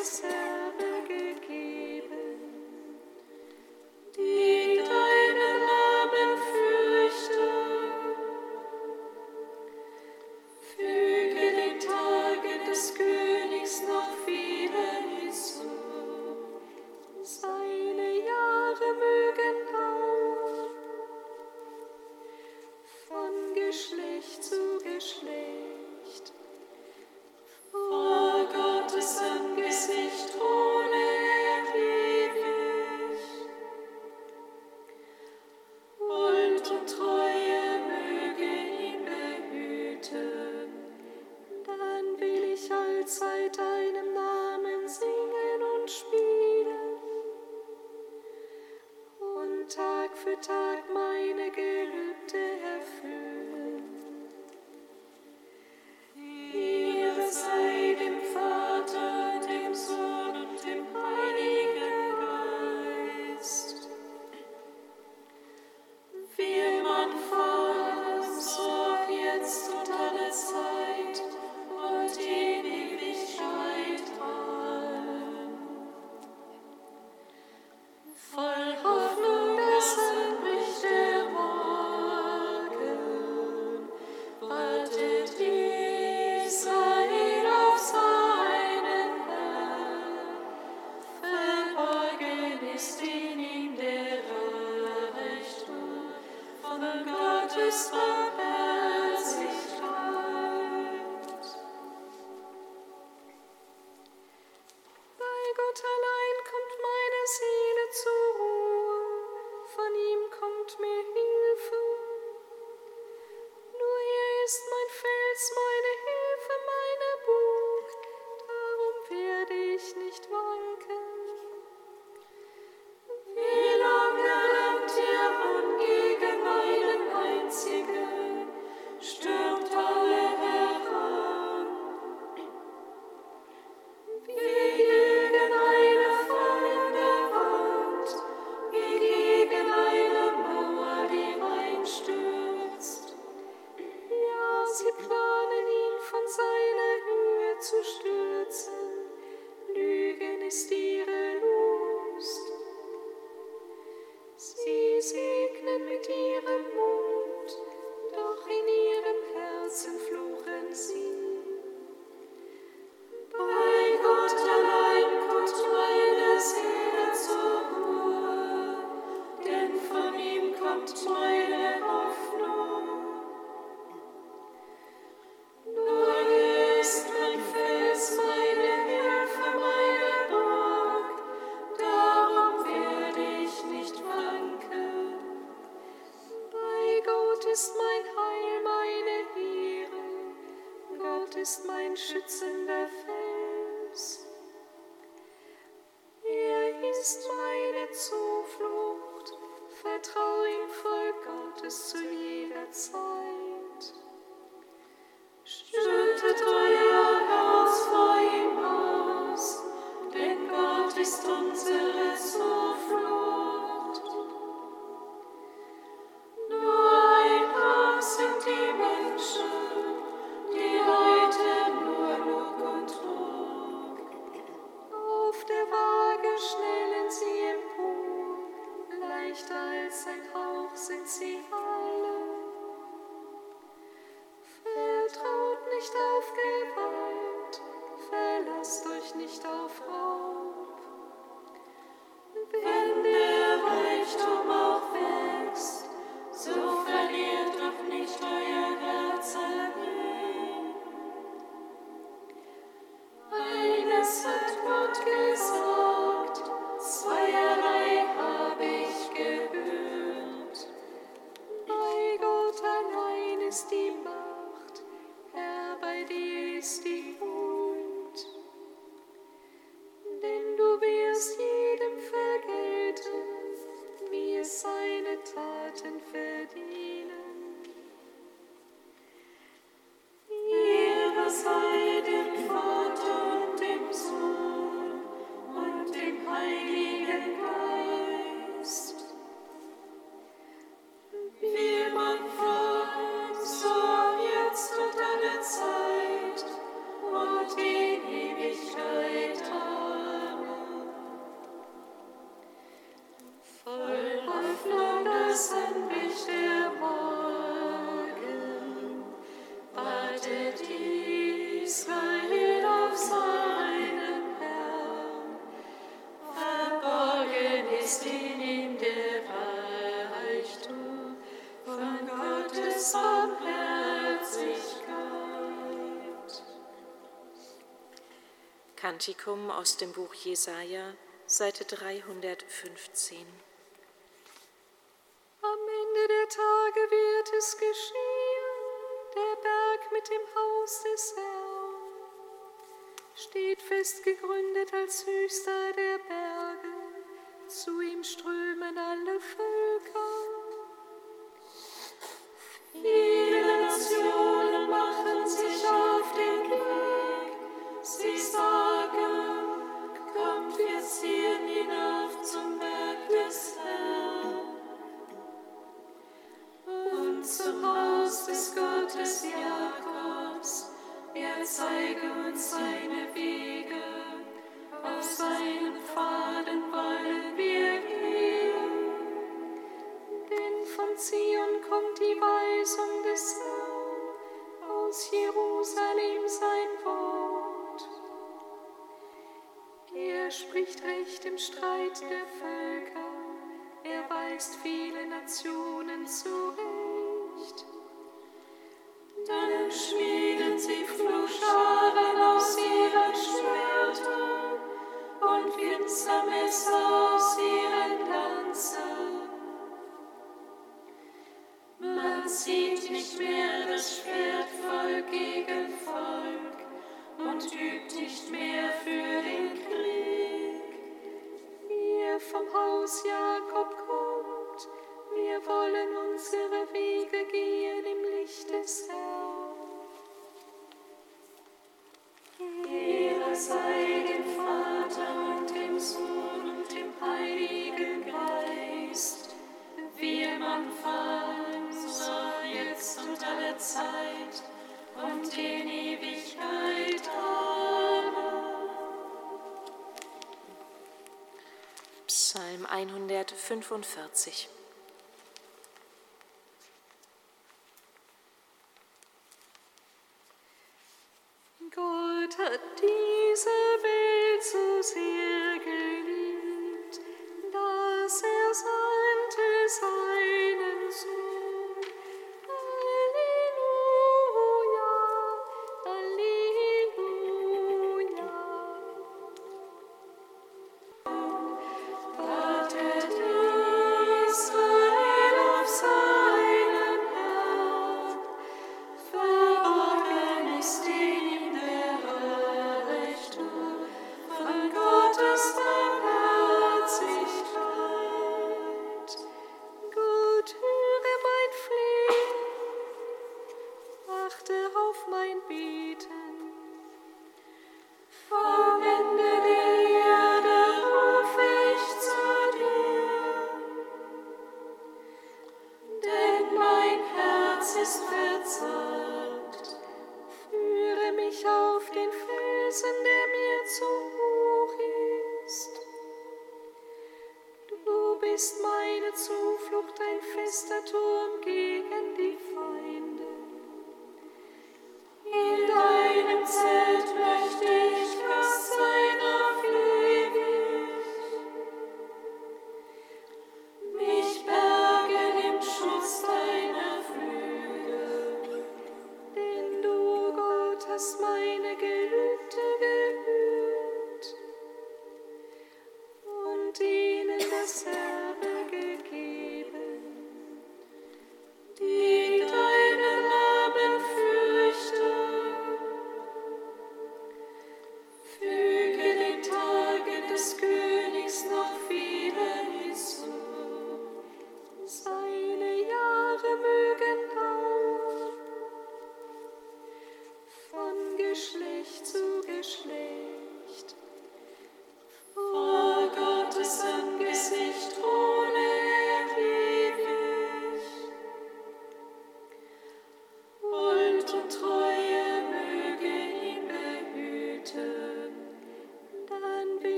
ihnen Wie im Kantikum aus dem Buch Jesaja, Seite 315. Am Ende der Tage wird es geschehen, der Berg mit dem Haus des Herrn steht fest gegründet als höchster der Berge, zu ihm strömen alle Völker. Viele Nationen machen sich auf den Weg. Weisung des Herrn, aus Jerusalem sein Wort. Er spricht Recht im Streit der Völker, er weist viele Nationen zurecht. Dann schmieden sie Fluchscharen aus ihren Schwertern und Winzermesser aus ihren Lanzen. Man sieht nicht mehr das Schwert Volk gegen Volk und übt nicht mehr für den Krieg. Vom Haus Jakob kommt, wir wollen unsere Wege gehen im Licht des Herrn. Ehre sei dem Vater und dem Sohn und dem Heiligen Geist, wie im Anfang, so jetzt und alle Zeit und in Ewigkeit. Amen. Psalm 145. Gott hat diese Welt so sehr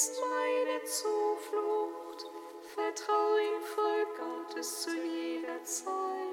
ist meine Zuflucht. Vertraue im Volk Gottes zu jeder Zeit.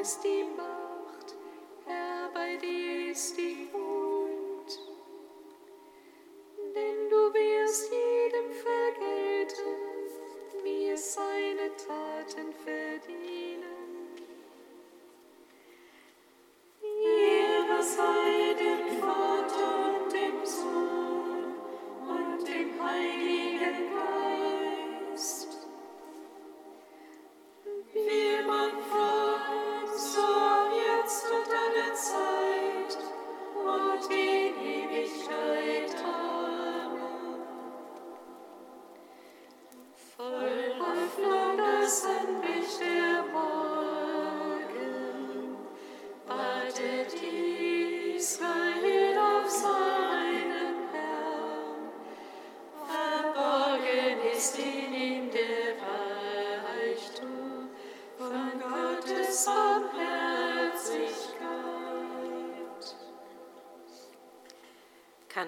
ist die Macht, Herr, bei dir ist die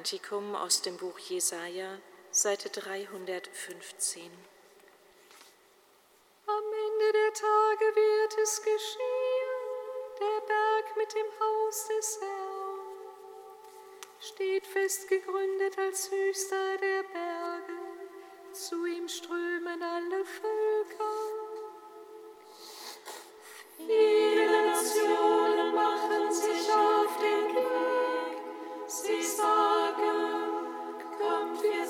Kantikum aus dem Buch Jesaja, Seite 315. Am Ende der Tage wird es geschehen, der Berg mit dem Haus des Herrn steht fest gegründet als höchster der Berge, zu ihm strömen alle Völker. Viele Nationen machen sich auf den Weg, sie sagen,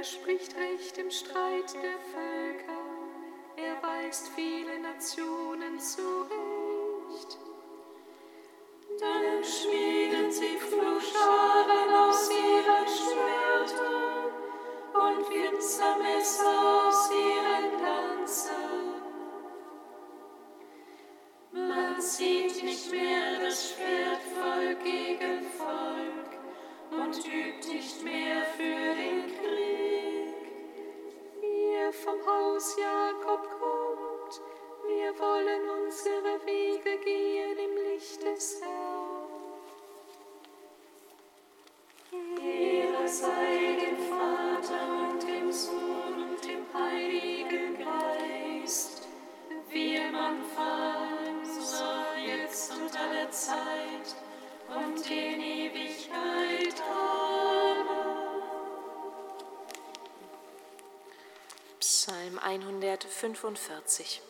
Er spricht Recht im Streit der Völker. Er weist viele Nationen zurecht. Dank schmiert. 45.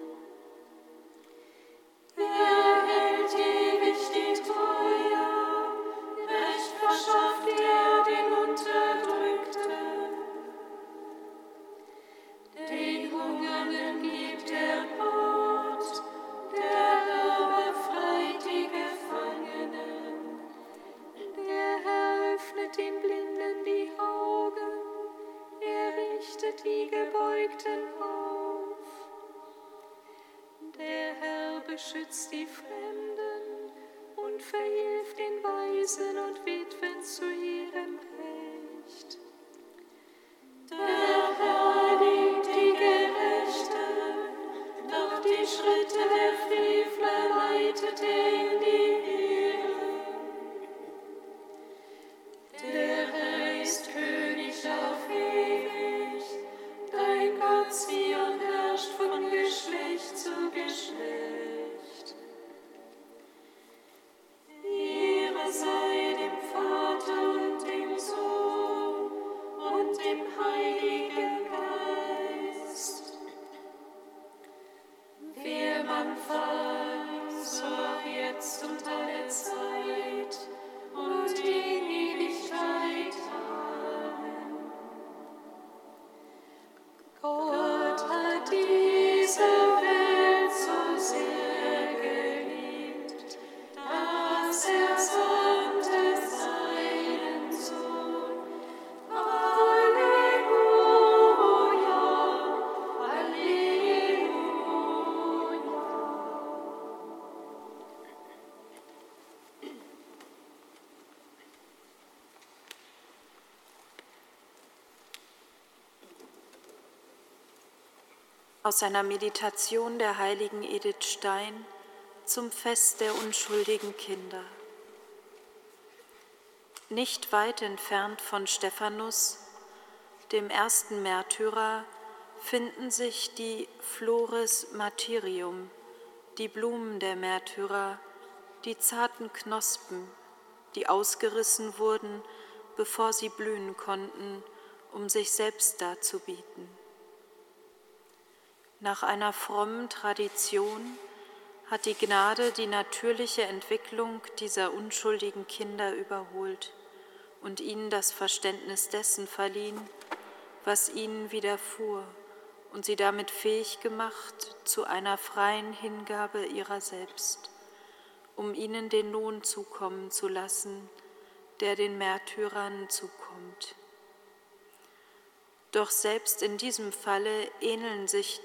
schützt die Fremden und verhilft den Waisen und Witwen zu ihrem Recht. Aus einer Meditation der heiligen Edith Stein zum Fest der unschuldigen Kinder. Nicht weit entfernt von Stephanus, dem ersten Märtyrer, finden sich die Flores Martyrium, die Blumen der Märtyrer, die zarten Knospen, die ausgerissen wurden, bevor sie blühen konnten, um sich selbst darzubieten. Nach einer frommen Tradition hat die Gnade die natürliche Entwicklung dieser unschuldigen Kinder überholt und ihnen das Verständnis dessen verliehen, was ihnen widerfuhr und sie damit fähig gemacht zu einer freien Hingabe ihrer selbst, um ihnen den Lohn zukommen zu lassen, der den Märtyrern zukommt. Doch selbst in diesem Falle ähneln sich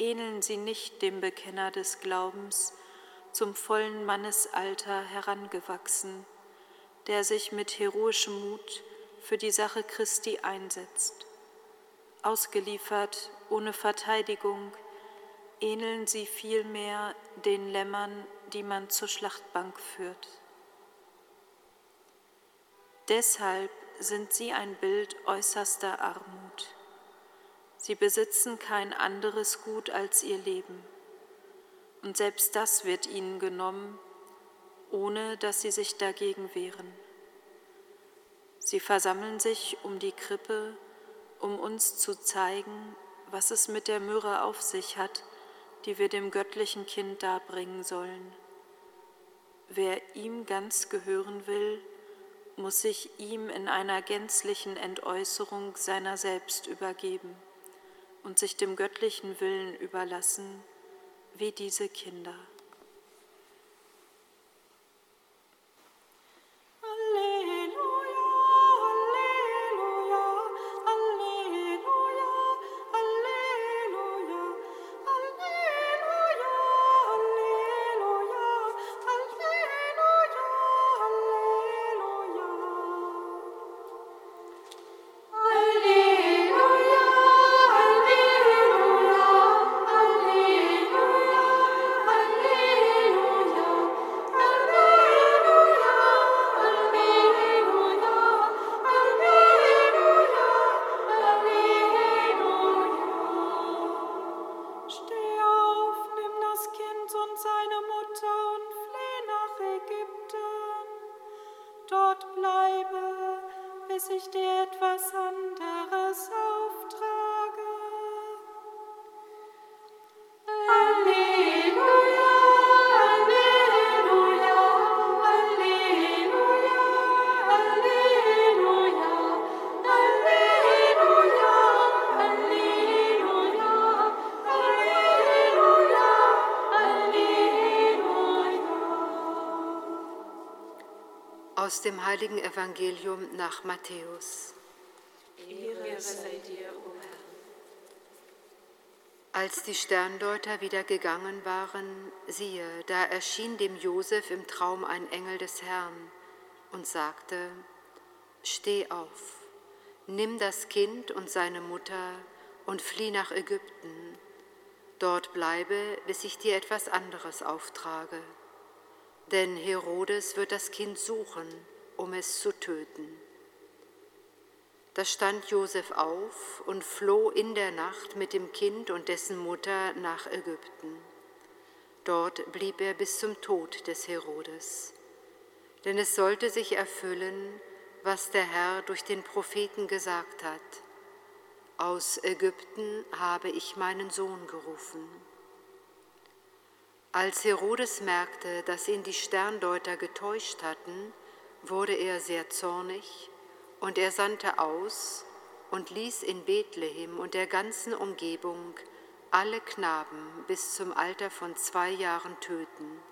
ähneln sie nicht dem Bekenner des Glaubens, zum vollen Mannesalter herangewachsen, der sich mit heroischem Mut für die Sache Christi einsetzt. Ausgeliefert ohne Verteidigung, ähneln sie vielmehr den Lämmern, die man zur Schlachtbank führt. Deshalb sind sie ein Bild äußerster Armut. Sie besitzen kein anderes Gut als ihr Leben. Und selbst das wird ihnen genommen, ohne dass sie sich dagegen wehren. Sie versammeln sich um die Krippe, um uns zu zeigen, was es mit der Myrrhe auf sich hat, die wir dem göttlichen Kind darbringen sollen. Wer ihm ganz gehören will, muss sich ihm in einer gänzlichen Entäußerung seiner selbst übergeben und sich dem göttlichen Willen überlassen, wie diese Kinder. Aus dem heiligen Evangelium nach Matthäus. Ehre sei dir, o Herr. Als die Sterndeuter wieder gegangen waren, siehe, da erschien dem Josef im Traum ein Engel des Herrn und sagte: Steh auf, nimm das Kind und seine Mutter und flieh nach Ägypten. Dort bleibe, bis ich dir etwas anderes auftrage denn Herodes wird das Kind suchen, um es zu töten. Da stand Josef auf und floh in der Nacht mit dem Kind und dessen Mutter nach Ägypten. Dort blieb er bis zum Tod des Herodes. Denn es sollte sich erfüllen, was der Herr durch den Propheten gesagt hat. Aus Ägypten habe ich meinen Sohn gerufen. Als Herodes merkte, dass ihn die Sterndeuter getäuscht hatten, wurde er sehr zornig und er sandte aus und ließ in Bethlehem und der ganzen Umgebung alle Knaben bis zum Alter von zwei Jahren töten,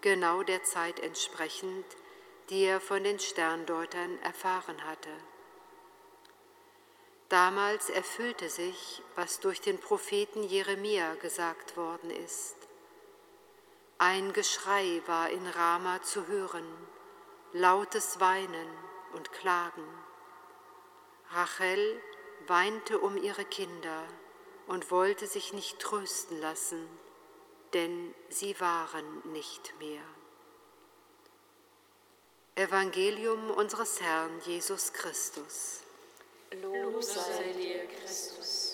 genau der Zeit entsprechend, die er von den Sterndeutern erfahren hatte. Damals erfüllte sich, was durch den Propheten Jeremia gesagt worden ist. Ein Geschrei war in Rama zu hören, lautes Weinen und Klagen. Rachel weinte um ihre Kinder und wollte sich nicht trösten lassen, denn sie waren nicht mehr. Evangelium unseres Herrn Jesus Christus. Lob sei dir, Christus.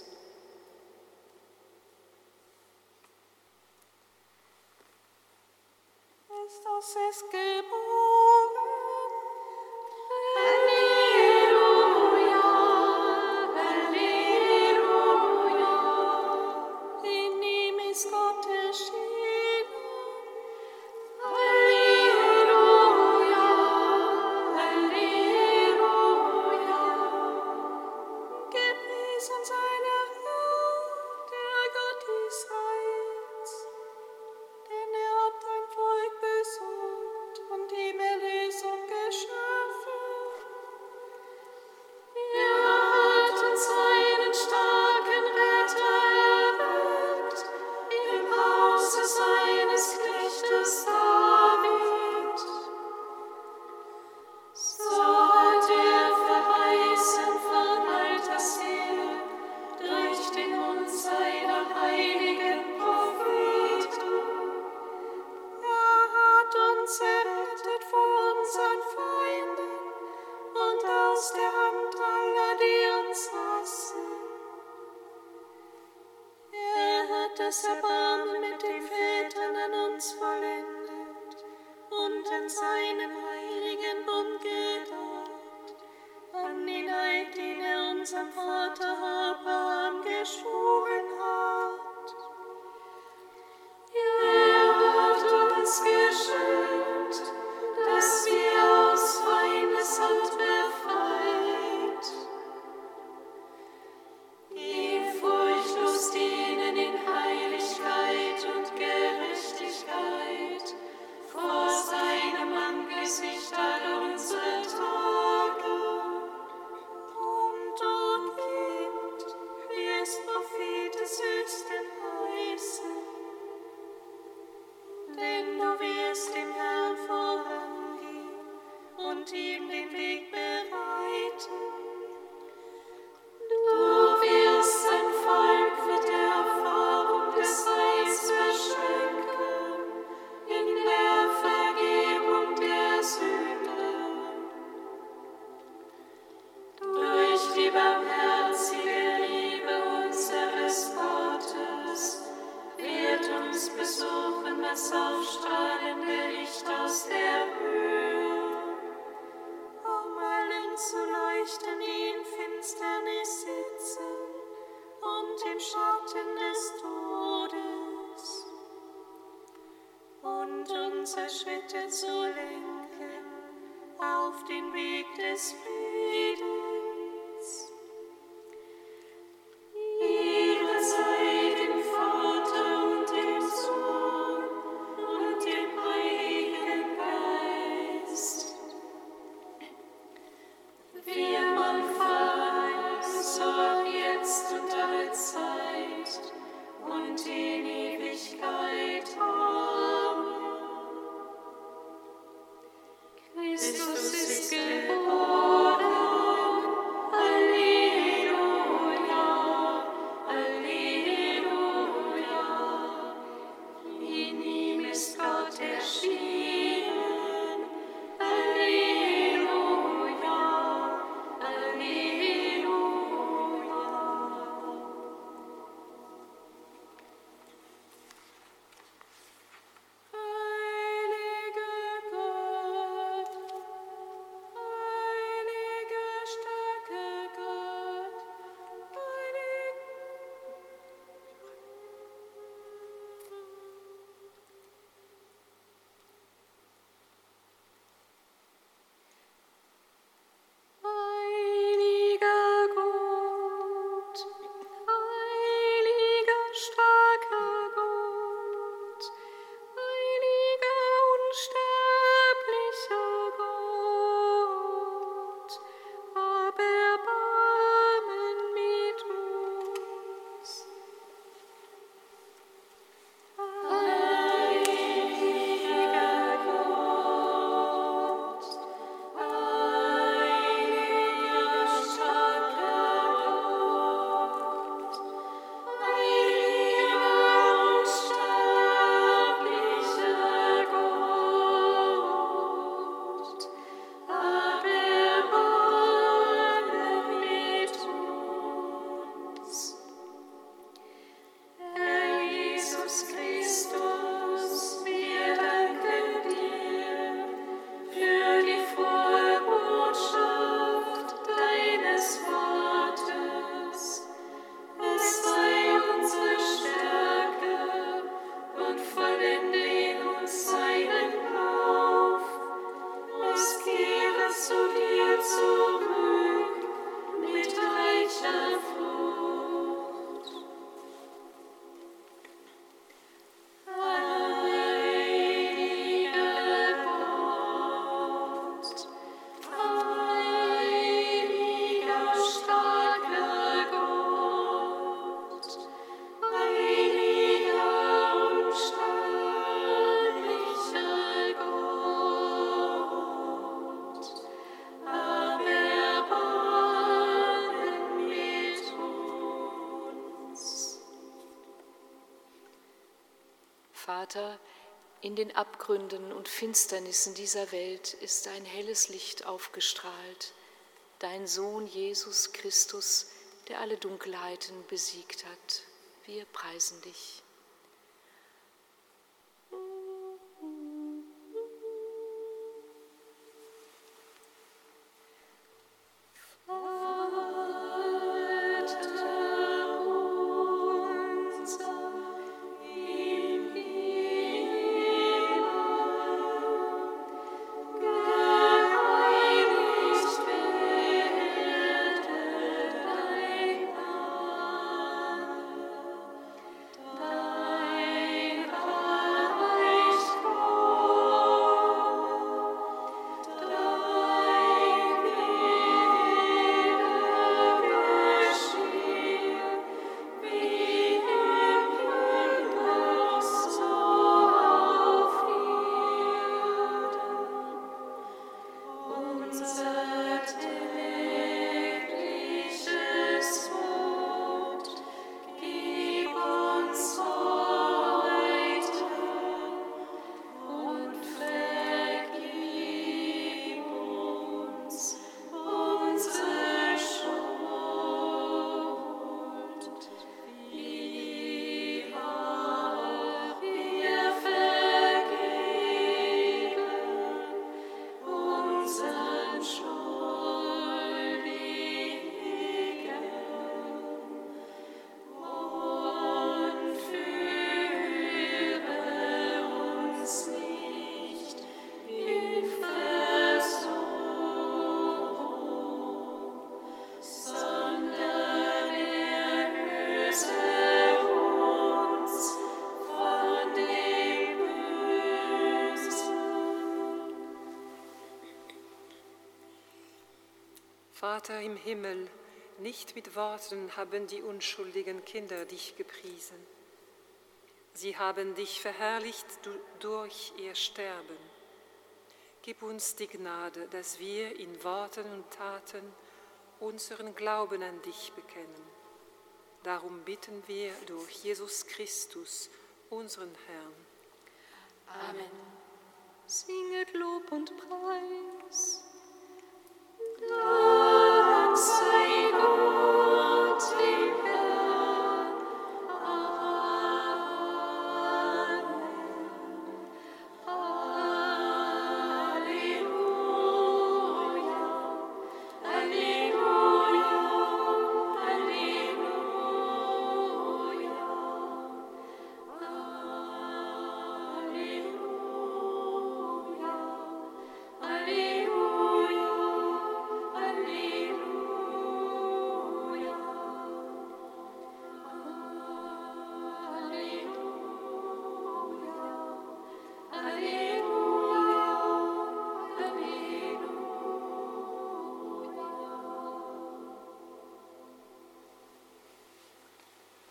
Christus ist. Lichten, die in Finsternis sitzen und im Schatten des Todes. Und unsere Schritte zu lenken auf den Weg des Friedens. In den Abgründen und Finsternissen dieser Welt ist ein helles Licht aufgestrahlt, dein Sohn Jesus Christus, der alle Dunkelheiten besiegt hat. Wir preisen dich. Vater im Himmel, nicht mit Worten haben die unschuldigen Kinder dich gepriesen. Sie haben dich verherrlicht durch ihr Sterben. Gib uns die Gnade, dass wir in Worten und Taten unseren Glauben an dich bekennen. Darum bitten wir durch Jesus Christus, unseren Herrn. Amen. Singet Lob und Preis. Amen.